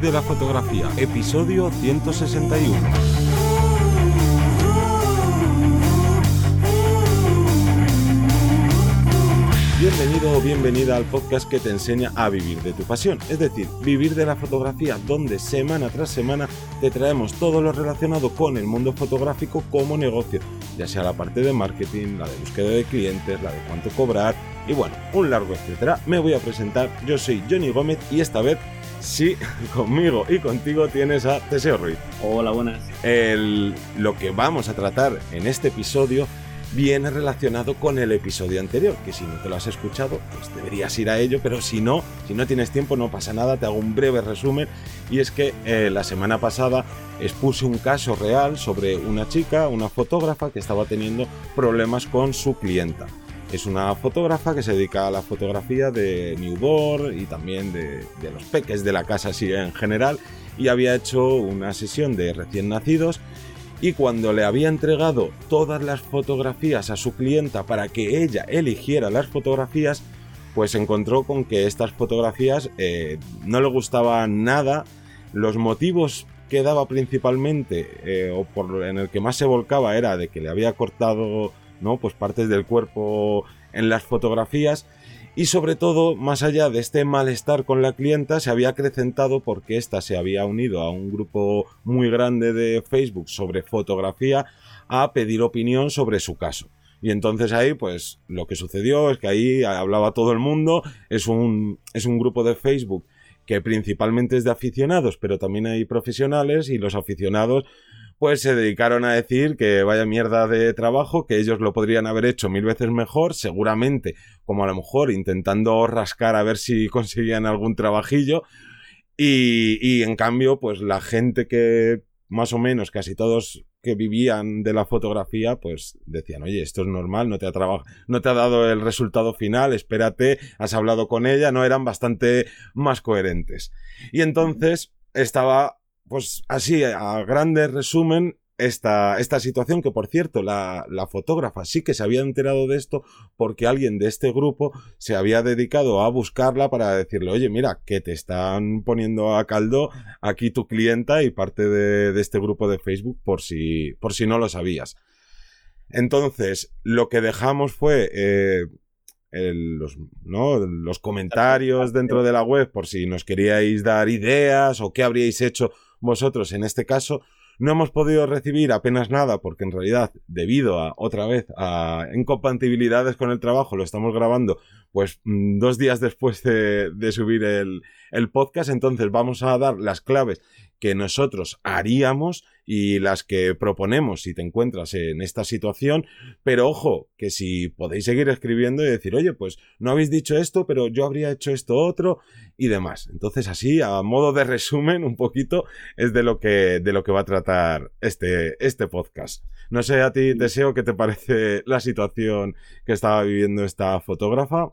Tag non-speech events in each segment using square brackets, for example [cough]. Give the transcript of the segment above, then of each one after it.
De la fotografía, episodio 161. Bienvenido o bienvenida al podcast que te enseña a vivir de tu pasión, es decir, vivir de la fotografía, donde semana tras semana te traemos todo lo relacionado con el mundo fotográfico como negocio, ya sea la parte de marketing, la de búsqueda de clientes, la de cuánto cobrar y bueno, un largo etcétera. Me voy a presentar, yo soy Johnny Gómez y esta vez sí, [laughs] conmigo y contigo tienes a Teseo Ruiz. Hola, buenas. lo que vamos a tratar en este episodio viene relacionado con el episodio anterior, que si no te lo has escuchado, pues deberías ir a ello, pero si no, si no tienes tiempo, no pasa nada, te hago un breve resumen, y es que eh, la semana pasada expuse un caso real sobre una chica, una fotógrafa, que estaba teniendo problemas con su clienta. Es una fotógrafa que se dedica a la fotografía de newborn y también de, de los peques de la casa así en general, y había hecho una sesión de recién nacidos y cuando le había entregado todas las fotografías a su clienta para que ella eligiera las fotografías, pues encontró con que estas fotografías eh, no le gustaban nada, los motivos que daba principalmente eh, o por en el que más se volcaba era de que le había cortado no pues partes del cuerpo en las fotografías. Y sobre todo, más allá de este malestar con la clienta, se había acrecentado porque ésta se había unido a un grupo muy grande de Facebook sobre fotografía a pedir opinión sobre su caso. Y entonces ahí, pues lo que sucedió es que ahí hablaba todo el mundo, es un, es un grupo de Facebook que principalmente es de aficionados, pero también hay profesionales y los aficionados pues se dedicaron a decir que vaya mierda de trabajo, que ellos lo podrían haber hecho mil veces mejor, seguramente, como a lo mejor intentando rascar a ver si [laughs] conseguían algún trabajillo. Y, en cambio, pues la gente que más o menos casi todos que vivían de la fotografía, pues decían, oye, esto es normal, no te ha no te ha dado el resultado final, espérate, has hablado con ella, no eran bastante más coherentes. Y entonces estaba pues así, a grande resumen, esta, esta situación, que por cierto, la, la, fotógrafa sí que se había enterado de esto porque alguien de este grupo se había dedicado a buscarla para decirle, oye, mira, que te están poniendo a caldo aquí tu clienta y parte de, de este grupo de Facebook por si, por si no lo sabías. Entonces, lo que dejamos fue eh, los, ¿no? los comentarios dentro de la web por si nos queríais dar ideas o qué habríais hecho vosotros en este caso no hemos podido recibir apenas nada porque en realidad debido a otra vez a incompatibilidades con el trabajo lo estamos grabando pues mm, dos días después de, de subir el, el podcast entonces vamos a dar las claves que nosotros haríamos y las que proponemos si te encuentras en esta situación. Pero ojo, que si podéis seguir escribiendo y decir, oye, pues no habéis dicho esto, pero yo habría hecho esto otro y demás. Entonces así, a modo de resumen, un poquito, es de lo que, de lo que va a tratar este, este podcast. No sé a ti, Deseo, qué te parece la situación que estaba viviendo esta fotógrafa.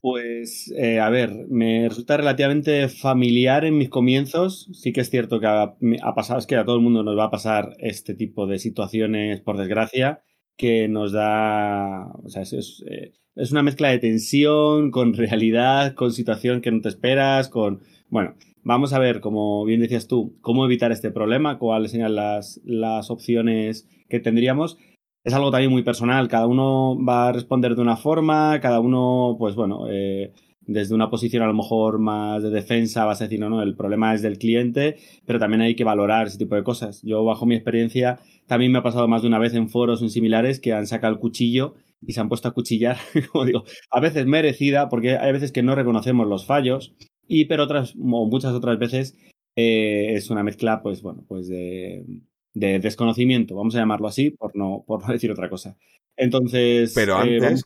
Pues, eh, a ver, me resulta relativamente familiar en mis comienzos. Sí que es cierto que ha, pasado, es que a todo el mundo nos va a pasar este tipo de situaciones, por desgracia, que nos da, o sea, es, eh, una mezcla de tensión con [laughs] realidad, con situación que no te esperas, con, bueno, vamos a ver, como bien decías tú, cómo evitar este problema, cuáles serían las, las opciones que tendríamos es algo también muy personal. Cada uno va a responder de una forma, cada uno, pues bueno, eh, desde una posición a lo mejor más de defensa vas a decir, no, no, el problema es del cliente, pero también hay que valorar ese tipo de cosas. Yo, bajo mi experiencia, también me ha pasado más de una vez en foros similares que han sacado el cuchillo y se han puesto a cuchillar, [laughs] como digo, a veces merecida, porque hay veces que no reconocemos los fallos, y pero otras, o muchas otras veces, eh, es una mezcla, pues bueno, pues de de desconocimiento, vamos a llamarlo así, por no, por no [laughs] decir otra cosa. Entonces. Pero eh, antes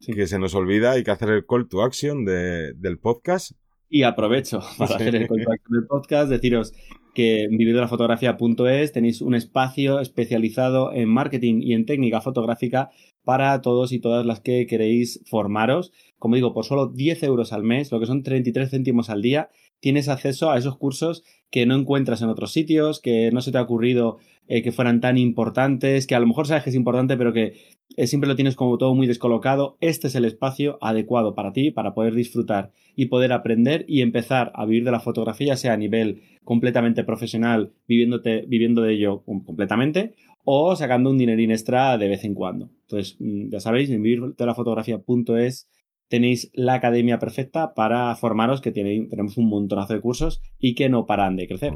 que, se nos olvida, hay que hacer el call to action de, del podcast. Y aprovecho [laughs] para hacer el call to action del podcast, deciros que en vividolafotografía.es tenéis un espacio especializado en marketing y en técnica fotográfica para todos y todas las que queréis formaros como digo, por solo 10 euros al mes, lo que son 33 céntimos al día, tienes acceso a esos cursos que no encuentras en otros sitios, que no se te ha ocurrido eh, que fueran tan importantes, que a lo mejor sabes que es importante, pero que eh, siempre lo tienes como todo muy descolocado. Este es el espacio adecuado para ti, para poder disfrutar y poder aprender y empezar a vivir de la fotografía, sea a nivel completamente profesional, viviéndote, viviendo de ello completamente, o sacando un dinerín extra de vez en cuando. Entonces, mm, ya sabéis, en vivirdelafotografía.es tenéis la academia perfecta para formaros, que tenemos un montonazo de cursos y que no paran de crecer.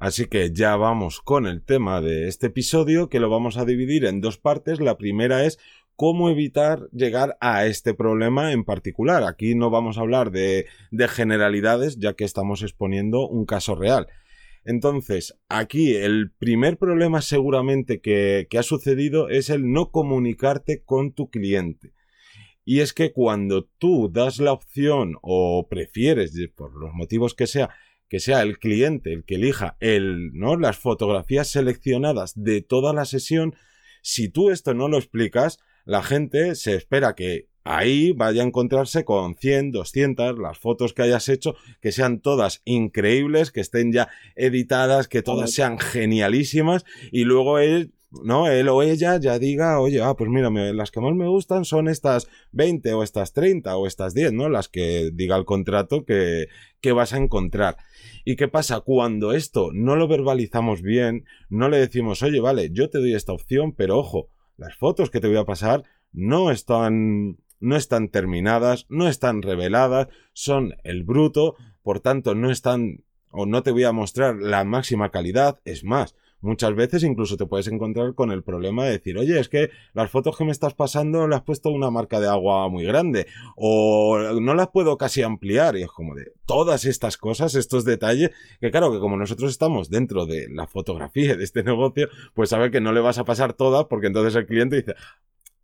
Así que ya vamos con el tema de este episodio, que lo vamos a dividir en dos partes. La primera es cómo evitar llegar a este problema en particular. Aquí no vamos a hablar de, generalidades, ya que estamos exponiendo un caso real. Entonces, aquí el primer problema seguramente que, que ha sucedido es el no comunicarte con tu cliente. Y es que cuando tú das la opción o prefieres, por los motivos que sea, que sea el cliente el que elija el, ¿no? las fotografías seleccionadas de toda la sesión, si tú esto no lo explicas, la gente se espera que ahí vaya a encontrarse con 100, 200, las fotos que hayas hecho, que sean todas increíbles, que estén ya editadas, que todas sean genialísimas, y luego él ¿no? Él o ella ya diga, oye, ah, pues mira, las que más me gustan son estas 20 o estas 30 o estas 10, ¿no? Las que diga el contrato que, que vas a encontrar. ¿Y qué pasa? Cuando esto no lo verbalizamos bien, no le decimos, oye, vale, yo te doy esta opción, pero ojo, las fotos que te voy a pasar no están no están terminadas, no están reveladas, son el bruto, por tanto no están o no te voy a mostrar la máxima calidad, es más, muchas veces incluso te puedes encontrar con el problema de decir, oye, es que las fotos que me estás pasando le has puesto una marca de agua muy grande o no las puedo casi ampliar y es como de todas estas cosas, estos detalles, que claro que como nosotros estamos dentro de la fotografía de este [laughs] negocio, pues sabe que no le vas a pasar todas porque entonces el cliente dice,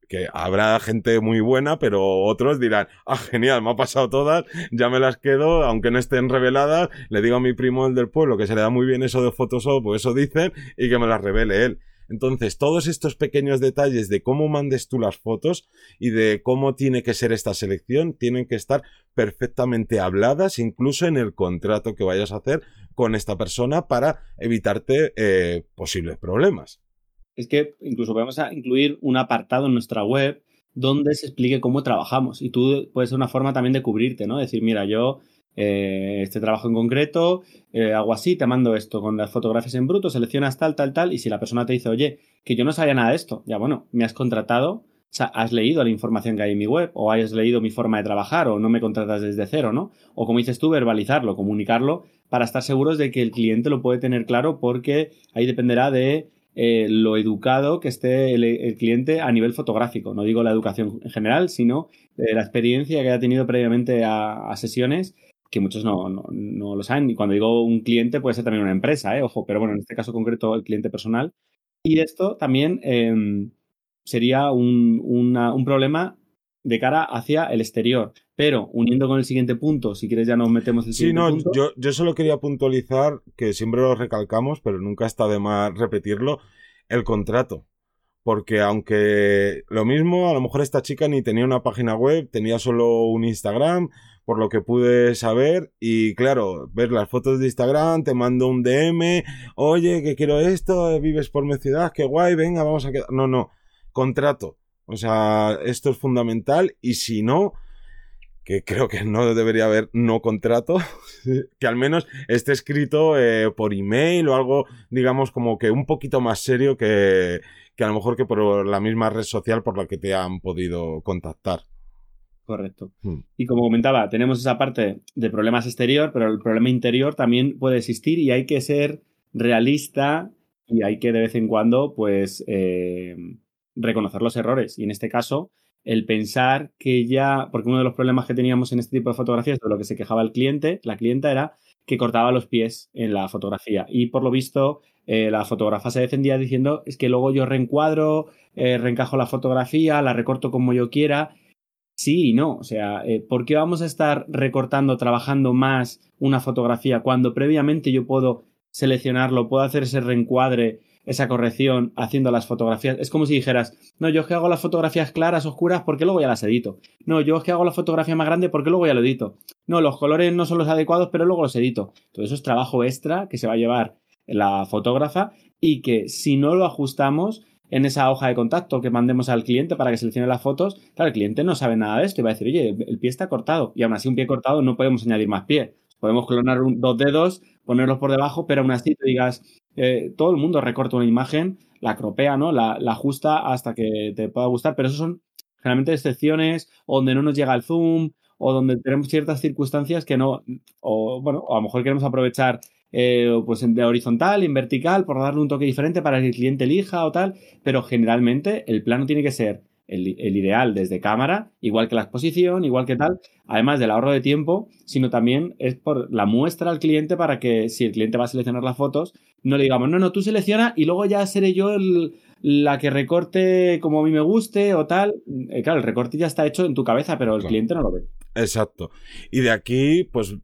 que habrá gente muy buena, pero otros dirán, ah, genial, me ha pasado todas, ya me las quedo, aunque no estén reveladas, le digo a mi primo el del pueblo que se le da muy bien eso de Photoshop, o eso dicen, y que me las revele él. Entonces, todos estos pequeños detalles de cómo mandes tú las fotos y de cómo tiene que ser esta selección tienen que estar perfectamente habladas, incluso en el contrato que vayas a hacer con esta persona para evitarte eh, posibles problemas es que incluso podemos incluir un apartado en nuestra web donde se explique cómo trabajamos. Y tú puedes ser una forma también de cubrirte, ¿no? Decir, mira, yo eh, este trabajo en concreto, eh, hago así, te mando esto con las fotografías en bruto, seleccionas tal, tal, tal, y si la persona te dice, oye, que yo no sabía nada de esto, ya bueno, me has contratado, o sea, has leído la información que hay en mi web, o has leído mi forma de trabajar, o no me contratas desde cero, ¿no? O como dices tú, verbalizarlo, comunicarlo, para estar seguros de que el cliente lo puede tener claro, porque ahí dependerá de eh, lo educado que esté el, cliente a nivel fotográfico. No digo la educación en general, sino eh, la experiencia que haya tenido previamente a, sesiones, que muchos no, lo saben. Y cuando digo un cliente, puede ser también una empresa, ¿eh? ojo, pero bueno, en este caso concreto, el cliente personal. Y esto también em, sería un, un problema de cara hacia el exterior. Pero uniendo con el siguiente punto, si quieres ya nos metemos el siguiente sí, no, Yo, yo solo quería puntualizar, que siempre lo recalcamos, pero nunca está de más repetirlo, el contrato. Porque aunque lo mismo, a lo mejor esta chica ni tenía una página web, tenía solo un Instagram, por lo que pude saber. Y claro, ver las fotos de Instagram, te mando un DM, oye, que quiero esto, vives por mi ciudad, qué guay, venga, vamos a quedar. No, no, contrato o sea, esto es fundamental y si no, que creo que no debería haber no contrato, [laughs] que al menos esté escrito eh, por email o algo, digamos, como que un poquito más serio que, que a lo mejor que por la misma red social por la que te han podido contactar. Correcto. Hmm. Y como comentaba, tenemos esa parte de problemas exterior, pero el problema interior también puede existir y hay que ser realista y hay que de vez en cuando, pues, eh, reconocer los errores. Y en este caso, el pensar que ya, porque uno de los problemas que teníamos en este tipo de fotografías, de lo que se quejaba el cliente, la clienta era que cortaba los pies en la fotografía. Y por lo visto, eh, la fotógrafa se defendía diciendo, es que luego yo reencuadro, eh, reencajo la fotografía, la recorto como yo quiera. Sí y no. O sea, eh, ¿por qué vamos a estar recortando, trabajando más una fotografía cuando previamente yo puedo seleccionarlo, puedo hacer ese reencuadre esa corrección haciendo las fotografías. Es como si dijeras, no, yo es que hago las fotografías claras, oscuras, porque luego ya las edito. No, yo es que hago la fotografía más grande porque luego ya lo edito. No, los colores no son los adecuados, pero luego los edito. Todo eso es trabajo extra que se va a llevar la fotógrafa y que si no lo ajustamos en esa hoja de contacto que mandemos al cliente para que seleccione las fotos, claro, el cliente no sabe nada de esto y va a decir, oye, el pie está cortado y aún así un pie cortado no podemos añadir más pie. Podemos clonar dos dedos, ponerlos por debajo, pero aún así te digas, eh, todo el mundo recorta una imagen, la cropea, ¿no? La, ajusta hasta que te pueda gustar, pero eso son generalmente excepciones donde no nos llega el zoom o donde tenemos ciertas circunstancias que no, o bueno, a lo mejor queremos aprovechar eh, pues de horizontal, en vertical, por darle un toque diferente para que el cliente elija o tal, pero generalmente el plano tiene que ser el, ideal desde cámara, igual que la exposición, igual que tal, además del ahorro de tiempo, sino también es por la muestra al cliente para que si el cliente va a seleccionar las fotos, no le digamos, no, no, tú selecciona y luego ya seré yo la que recorte como a mí me guste o tal. Eh, claro, el recorte ya está hecho en tu cabeza, pero el cliente no lo ve. Exacto. Y de aquí, pues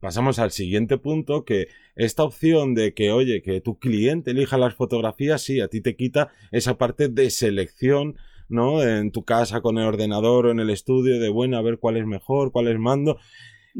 pasamos al siguiente punto, que esta opción de que, oye, que tu cliente elija las fotografías, sí, a ti te quita esa parte de selección ¿no? En tu casa con el ordenador o en el estudio de, bueno, a ver cuál es mejor, cuál es mando.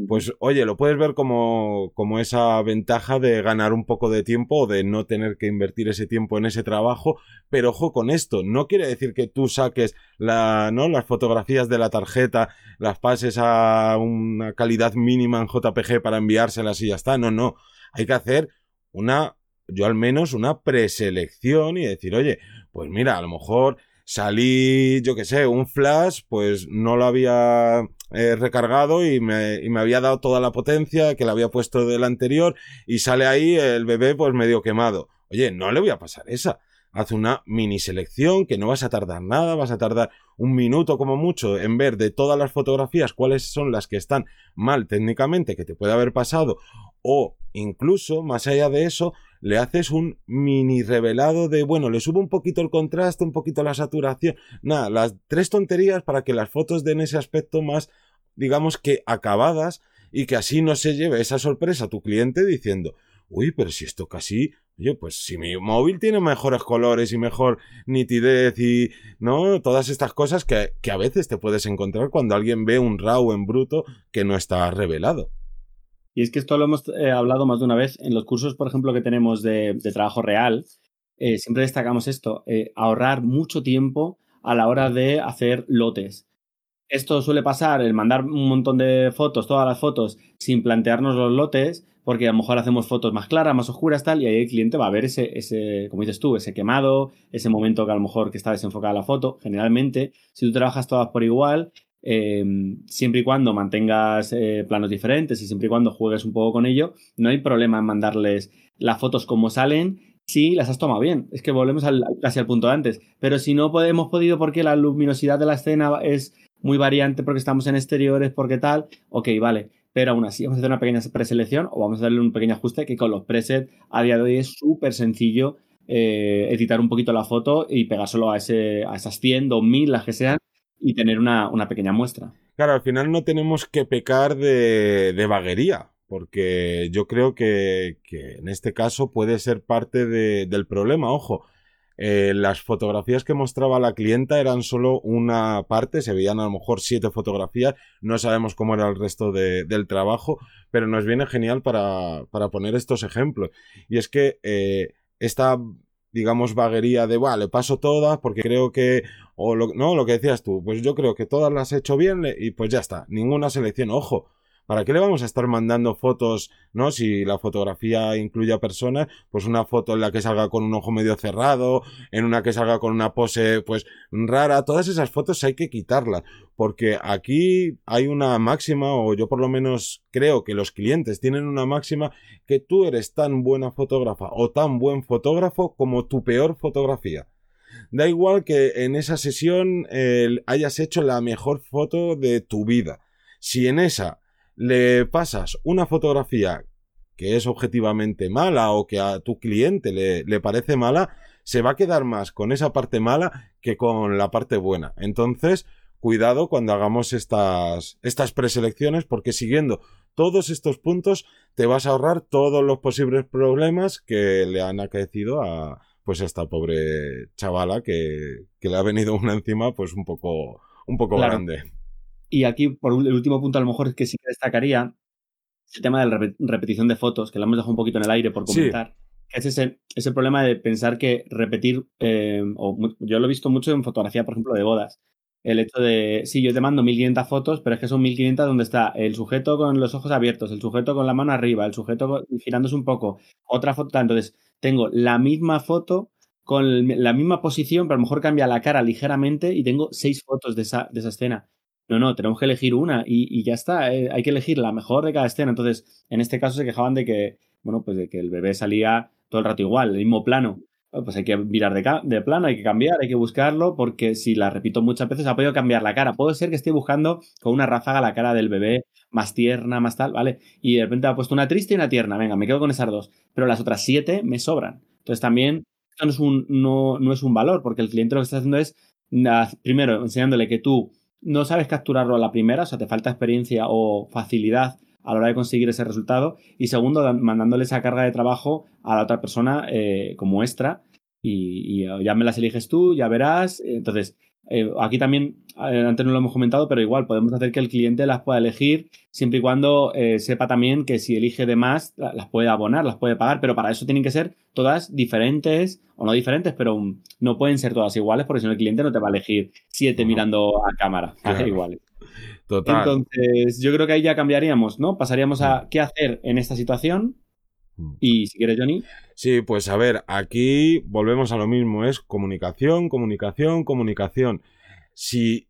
Pues oye, lo puedes ver como, como esa ventaja de ganar un poco de tiempo o de no tener que invertir ese tiempo en ese trabajo. Pero ojo con esto, no quiere decir que tú saques la, ¿no? las fotografías de la tarjeta, las pases a una calidad mínima en JPG para enviárselas y ya está. No, no. Hay que hacer una, yo al menos, una preselección y decir, oye, pues mira, a lo mejor salí, yo que sé, un flash, pues no lo había eh, recargado y me, y me, había dado toda la potencia que le había puesto del anterior y sale ahí el bebé pues medio quemado. Oye, no le voy a pasar esa. Haz una mini selección que no vas a tardar nada, vas a tardar un minuto como mucho en ver de todas las fotografías cuáles son las que están mal técnicamente que te puede haber pasado o incluso más allá de eso le haces un mini revelado de, bueno, le subo un poquito el contraste, un poquito la saturación, nada, las tres tonterías para que las fotos den ese aspecto más, digamos que acabadas y que así no se lleve esa sorpresa a tu cliente diciendo, uy, pero si esto casi, oye, pues si mi móvil tiene mejores colores y mejor nitidez y, ¿no? Todas estas cosas que, que a veces te puedes encontrar cuando alguien ve un RAW en bruto que no está revelado. Y es que esto lo hemos eh, hablado más de una vez. En los cursos, por ejemplo, que tenemos de, trabajo real, eh, siempre destacamos esto, eh, ahorrar mucho tiempo a la hora de hacer lotes. Esto suele pasar, el mandar un montón de fotos, todas las fotos, sin plantearnos los lotes, porque a lo mejor hacemos fotos más claras, más oscuras, tal, y ahí el cliente va a ver ese, ese, como dices tú, ese quemado, ese momento que a lo mejor que está desenfocada la foto. Generalmente, si tú trabajas todas por igual, Em, siempre y cuando mantengas eh, planos diferentes y siempre y cuando juegues un poco con ello, no hay problema en mandarles las fotos como salen si las has tomado bien. Es que volvemos al, casi al punto antes. Pero si no hemos podido porque la luminosidad de la escena es muy variante porque estamos en exteriores, porque tal, ok, vale. Pero aún así vamos a hacer una pequeña preselección o vamos a darle un pequeño ajuste que con los presets a día de hoy es súper sencillo eh, editar un poquito la foto y pegárselo a, ese, a esas 100, 2000, las que sean, y tener una, pequeña muestra. Claro, al final no tenemos que pecar de, de vaguería, porque yo creo que, en este caso puede ser parte del problema. Ojo, eh, las fotografías que mostraba la clienta eran solo una parte, se veían a lo mejor siete fotografías, no sabemos cómo era el resto del trabajo, pero nos viene genial para, poner estos ejemplos. Y es que eh, esta digamos, vaguería de, le paso todas porque creo que, o lo, no, lo que decías tú, pues yo creo que todas las he hecho bien y pues ya está, ninguna selección, ojo, ¿Para qué le vamos a estar mandando fotos, no? Si la fotografía incluye a personas, pues una foto en la que salga con un ojo medio cerrado, en una que salga con una pose, pues rara, todas esas fotos hay que quitarlas, porque aquí hay una máxima, o yo por lo menos creo que los clientes tienen una máxima, que tú eres tan buena fotógrafa o tan buen fotógrafo como tu peor fotografía. Da igual que en esa sesión hayas hecho la mejor foto de tu vida. Si en esa le pasas una fotografía que es objetivamente mala o que a tu cliente le, parece mala, se va a quedar más con esa parte mala que con la parte buena. Entonces, cuidado cuando hagamos estas, estas preselecciones porque siguiendo todos estos puntos te vas a ahorrar todos los posibles problemas que le han acaecido a, pues esta pobre chavala que, le ha venido una encima pues un poco, un poco grande. Y aquí, por el último punto, a lo mejor es que sí que destacaría el tema de la repetición de fotos, que la hemos dejado un poquito en el aire por comentar. Es ese, ese problema de pensar que repetir, eh, o yo lo he visto mucho en fotografía, por ejemplo, de bodas. El hecho de, sí, yo te mando 1500 fotos, pero es que son 1500 donde está el sujeto con los ojos abiertos, el sujeto con la mano arriba, el sujeto girándose un poco, otra foto. Entonces, tengo la misma foto con la misma posición, pero a lo mejor cambia la cara ligeramente y tengo seis fotos de esa, de esa escena. No, no, tenemos que elegir una y, ya está. Eh, hay que elegir la mejor de cada escena. Entonces, en este caso se quejaban de que, bueno, pues de que el bebé salía todo el rato igual, el mismo plano. Pues hay que mirar de, plano, hay que cambiar, hay que buscarlo, porque si la repito muchas veces, ha podido cambiar la cara. Puede ser que esté buscando con una ráfaga la cara del bebé más tierna, más tal, ¿vale? Y de repente ha puesto una triste y una tierna. Venga, me quedo con esas dos. Pero las otras siete me sobran. Entonces también esto no es un, no, no es un valor, porque el cliente lo que está haciendo es, primero, enseñándole que tú no sabes capturarlo a la primera, o sea, te falta experiencia o facilidad a la hora de conseguir ese resultado. Y segundo, mandándole esa carga de trabajo a la otra persona eh, como extra. Y, y, ya me las eliges tú, ya verás. Entonces, eh, aquí también, eh, antes no lo hemos comentado, pero igual podemos hacer que el cliente las pueda elegir siempre y cuando eh, sepa también que si elige de más, las puede abonar, las puede pagar, pero para eso tienen que ser todas diferentes, o no diferentes, pero no pueden ser todas iguales porque si no el cliente no te va a elegir siete mirando a cámara, [laughs] iguales. Total. Entonces, yo creo que ahí ya cambiaríamos, ¿no? Pasaríamos a mm. qué hacer en esta situación. Mm. Y si quieres, Johnny. Sí, pues a ver, aquí volvemos a lo mismo, es comunicación, comunicación, comunicación. Si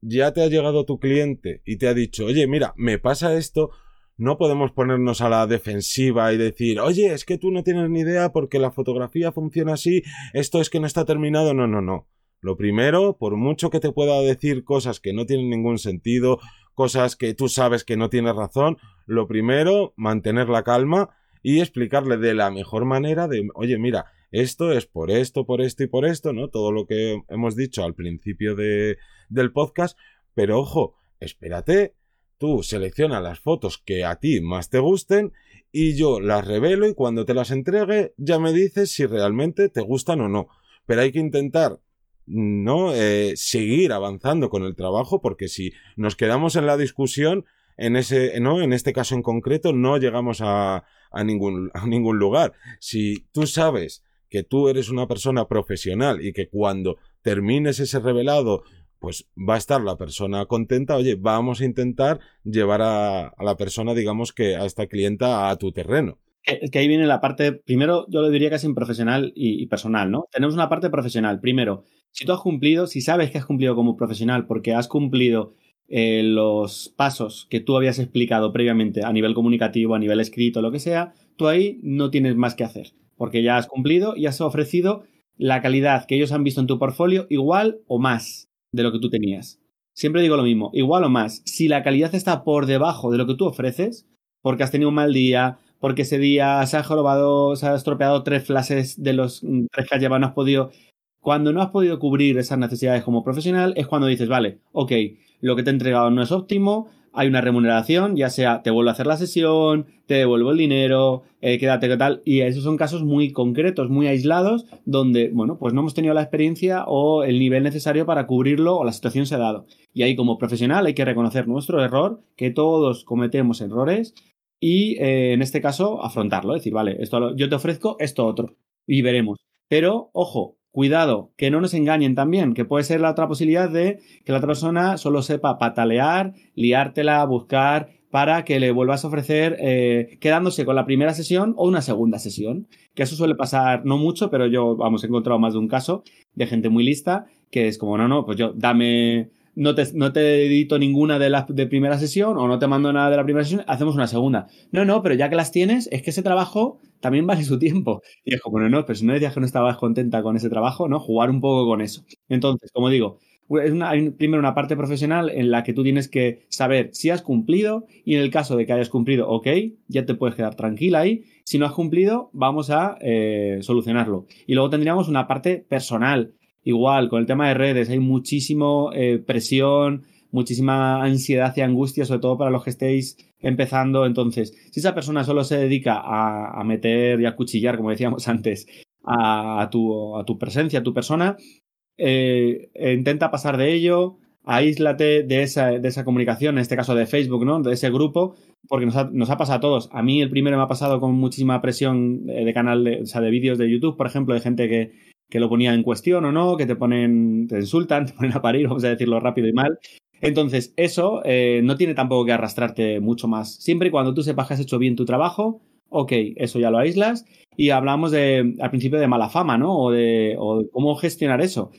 ya te ha llegado tu cliente y te ha dicho, oye, mira, me pasa esto, no podemos ponernos a la defensiva y decir, oye, es que tú no tienes ni idea porque la fotografía funciona así, esto es que no está terminado, no, no, no. Lo primero, por mucho que te pueda decir cosas que no tienen ningún sentido, cosas que tú sabes que no tienes razón, lo primero, mantener la calma y explicarle de la mejor manera de, oye, mira, esto es por esto, por esto y por esto, ¿no? Todo lo que hemos dicho al principio de, del podcast, pero ojo, espérate, tú selecciona las fotos que a ti más te gusten y yo las revelo y cuando te las entregue ya me dices si realmente te gustan o no. Pero hay que intentar no eh, seguir avanzando con el trabajo porque si nos quedamos en la discusión en ese no en este caso en concreto no llegamos a, a ningún, a ningún lugar. Si tú sabes que tú eres una persona profesional y que cuando termines ese revelado pues va a estar la persona contenta, oye, vamos a intentar llevar a, la persona, digamos que a esta clienta a tu terreno. Es que ahí viene la parte, primero yo lo diría casi profesional y, personal, ¿no? Tenemos una parte profesional. Primero, si tú has cumplido, si sabes que has cumplido como profesional porque has cumplido eh, los pasos que tú habías explicado previamente a nivel comunicativo, a nivel escrito, lo que sea, tú ahí no tienes más que hacer, porque ya has cumplido y has ofrecido la calidad que ellos han visto en tu portfolio igual o más de lo que tú tenías. Siempre digo lo mismo, igual o más. Si la calidad está por debajo de lo que tú ofreces, porque has tenido un mal día, porque ese día se ha jorobado, se ha estropeado tres flashes de los mm, tres que has llevado, no has podido. Cuando no has podido cubrir esas necesidades como profesional, es cuando dices, vale, ok, lo que te he entregado no es óptimo, hay una remuneración, ya sea te vuelvo a hacer la sesión, te devuelvo el dinero, eh, quédate qué tal. Y esos son casos muy concretos, muy aislados, donde, bueno, pues no hemos tenido la experiencia o el nivel necesario para cubrirlo o la situación se ha dado. Y ahí como profesional hay que reconocer nuestro error, que todos cometemos errores y eh, en este caso afrontarlo, decir, vale, esto yo te ofrezco esto otro y veremos. Pero, ojo, Cuidado, que no nos engañen también, que puede ser la otra posibilidad de que la otra persona solo sepa patalear, liártela, buscar para que le vuelvas a ofrecer eh, quedándose con la primera sesión o una segunda sesión. Que eso suele pasar no mucho, pero yo, vamos, he encontrado más de un caso de gente muy lista que es como, no, no, pues yo dame no te, no te edito ninguna de las de primera sesión o no te mando nada de la primera sesión, hacemos una segunda. No, no, pero ya que las tienes, es que ese trabajo también vale su tiempo. Y es como, no, no, pero si no decías que no estabas contenta con ese trabajo, ¿no? Jugar un poco con eso. Entonces, como digo, es una, hay primero una parte profesional en la que tú tienes que saber si has cumplido y en el caso de que hayas cumplido, ok, ya te puedes quedar tranquila ahí. Si no has cumplido, vamos a eh, solucionarlo. Y luego tendríamos una parte personal Igual, con el tema de redes hay muchísimo eh, presión, muchísima ansiedad y angustia, sobre todo para los que estéis empezando. Entonces, si esa persona solo se dedica a, meter y a cuchillar, como decíamos [laughs] antes, a, tu, a tu presencia, a tu persona, eh, intenta pasar de ello, aíslate de esa, de esa comunicación, en este caso de Facebook, ¿no? De ese grupo, porque nos ha, nos ha pasado a todos. A mí el primero me ha pasado con muchísima presión de, canal, de, o sea, de vídeos de YouTube, por ejemplo, de gente que, que lo ponía en cuestión o no, que te ponen, te insultan, [laughs] te ponen a parir, vamos a decirlo rápido y mal. Entonces, eso eh, no tiene tampoco que arrastrarte mucho más. Siempre y cuando tú sepas que has hecho bien tu trabajo, ok, eso ya lo aíslas. Y hablamos de, al principio de mala fama, ¿no? O de, o de cómo gestionar eso.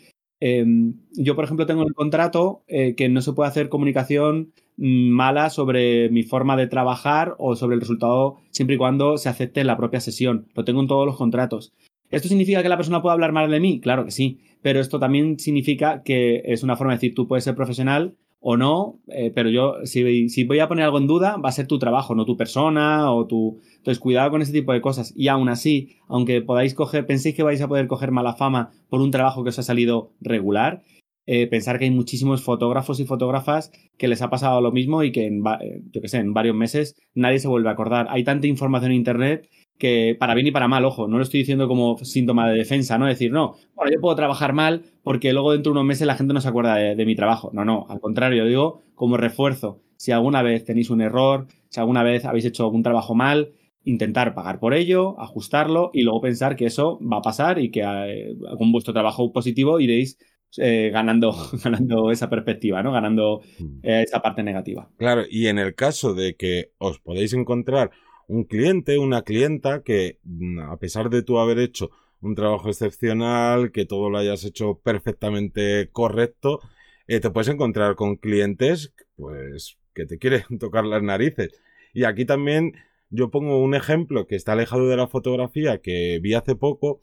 Eh, yo, por ejemplo, tengo en el contrato eh, que no se puede hacer comunicación mm, mala sobre mi forma de trabajar o sobre el resultado siempre y cuando se acepte en la propia sesión. Lo tengo en todos los contratos. ¿Esto significa que la persona puede hablar mal de mí? Claro que sí, pero esto también significa que es una forma de decir, tú puedes ser profesional o no, eh, pero yo, si, voy a poner algo en duda, va a ser tu trabajo, no tu persona o tu... Entonces, cuidado con ese tipo de cosas. Y aún así, aunque podáis coger, penséis que vais a poder coger mala fama por un trabajo que os ha salido regular, eh, pensar que hay muchísimos fotógrafos y fotógrafas que les ha pasado lo mismo y que en, eh, sé, en varios meses nadie se vuelve a acordar. Hay tanta información en Internet que para bien y para mal, ojo, no lo estoy diciendo como síntoma de defensa, ¿no? Decir, no, bueno, yo puedo trabajar mal porque luego dentro de unos meses la gente no se acuerda de, mi trabajo. No, no, al contrario, digo como refuerzo. Si alguna vez tenéis un error, si alguna vez habéis hecho algún trabajo mal, intentar pagar por ello, ajustarlo y luego pensar que eso va a pasar y que eh, con vuestro trabajo positivo iréis eh, ganando, [laughs] ganando esa perspectiva, ¿no? Ganando mm. eh, esa parte negativa. Claro, y en el caso de que os podéis encontrar un cliente, una clienta que mm, a pesar de tú haber hecho un trabajo excepcional, que todo lo hayas hecho perfectamente correcto, eh, te puedes encontrar con clientes pues que te quieren [laughs] tocar las narices. Y aquí también yo pongo un ejemplo que está alejado de la fotografía que vi hace poco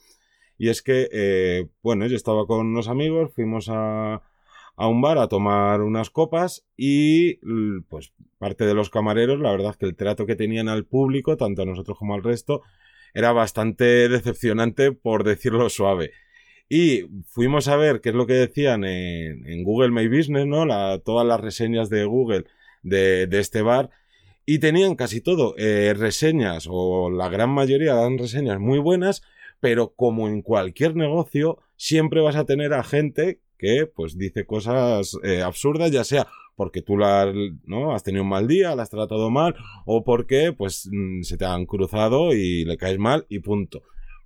y es que, eh, bueno, yo estaba con unos amigos, fuimos a, a un bar a tomar unas copas y pues parte de los camareros, la verdad es que el trato que tenían al público, tanto a nosotros como al resto, era bastante decepcionante por decirlo [laughs] suave. Y fuimos a ver qué es lo que decían en, Google My Business, ¿no? Todas las reseñas de Google de, de este bar. Y tenían casi todo eh, reseñas, o la gran mayoría dan reseñas muy buenas, pero como en cualquier negocio, siempre vas a tener a gente que pues dice cosas eh, absurdas, ya sea porque tú la, ¿no? has tenido un mal día, la has tratado mal, o porque pues mm, se te han cruzado y le caes mal y punto.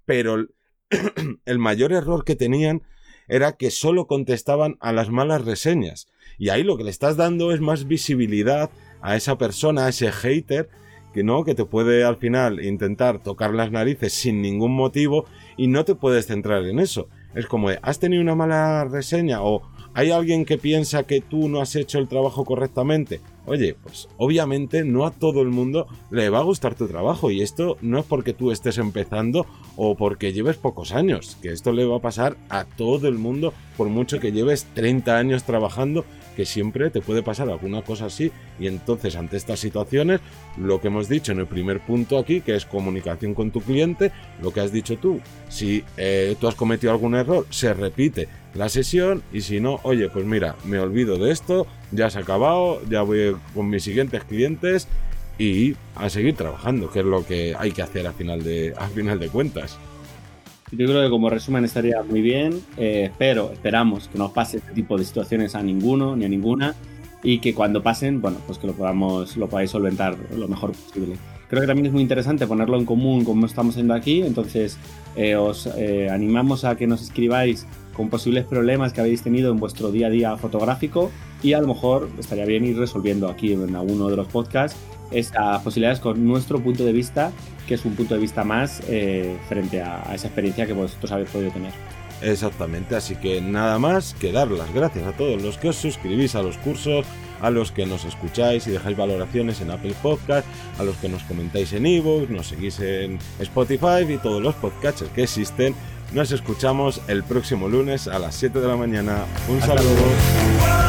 Pero [clears throat] el mayor error que tenían era que solo contestaban a las malas reseñas. Y ahí lo que le estás dando es más visibilidad a esa persona, a ese hater, que no, que te puede al final intentar tocar las narices sin ningún motivo y no te puedes centrar en eso. Es como has tenido una mala reseña o hay alguien que piensa que tú no has hecho el trabajo correctamente. Oye, pues obviamente no a todo el mundo le va a gustar tu trabajo y esto no es porque tú estés empezando o porque lleves pocos años, que esto le va a pasar a todo el mundo por mucho que lleves 30 años trabajando que siempre te puede pasar alguna cosa así y entonces ante estas situaciones lo que hemos dicho en el primer punto aquí que es comunicación con tu cliente lo que has dicho tú si eh, tú has cometido algún error se repite la sesión y si no oye pues mira me olvido de esto ya se ha acabado ya voy con mis siguientes clientes y a seguir trabajando que es lo que hay que hacer al final de al final de cuentas yo creo que como resumen estaría muy bien, eh, pero esperamos que no pase este tipo de situaciones a ninguno ni a ninguna y que cuando pasen, bueno, pues que lo podamos, lo podáis solventar lo mejor posible. Creo que también es muy interesante ponerlo en común como estamos haciendo aquí, entonces eh, os eh, animamos a que nos escribáis con posibles problemas que habéis tenido en vuestro día a día fotográfico y a lo mejor estaría bien ir resolviendo aquí en alguno de los podcasts esas posibilidades con nuestro punto de vista que es un punto de vista más eh, frente a, esa experiencia que vosotros habéis podido tener. Exactamente, así que nada más que dar las gracias a todos los que os suscribís a los cursos, a los que nos escucháis y dejáis valoraciones en Apple Podcast, a los que nos comentáis en ebooks, nos seguís en Spotify y todos los podcasts que existen. Nos escuchamos el próximo lunes a las 7 de la mañana. Un saludo.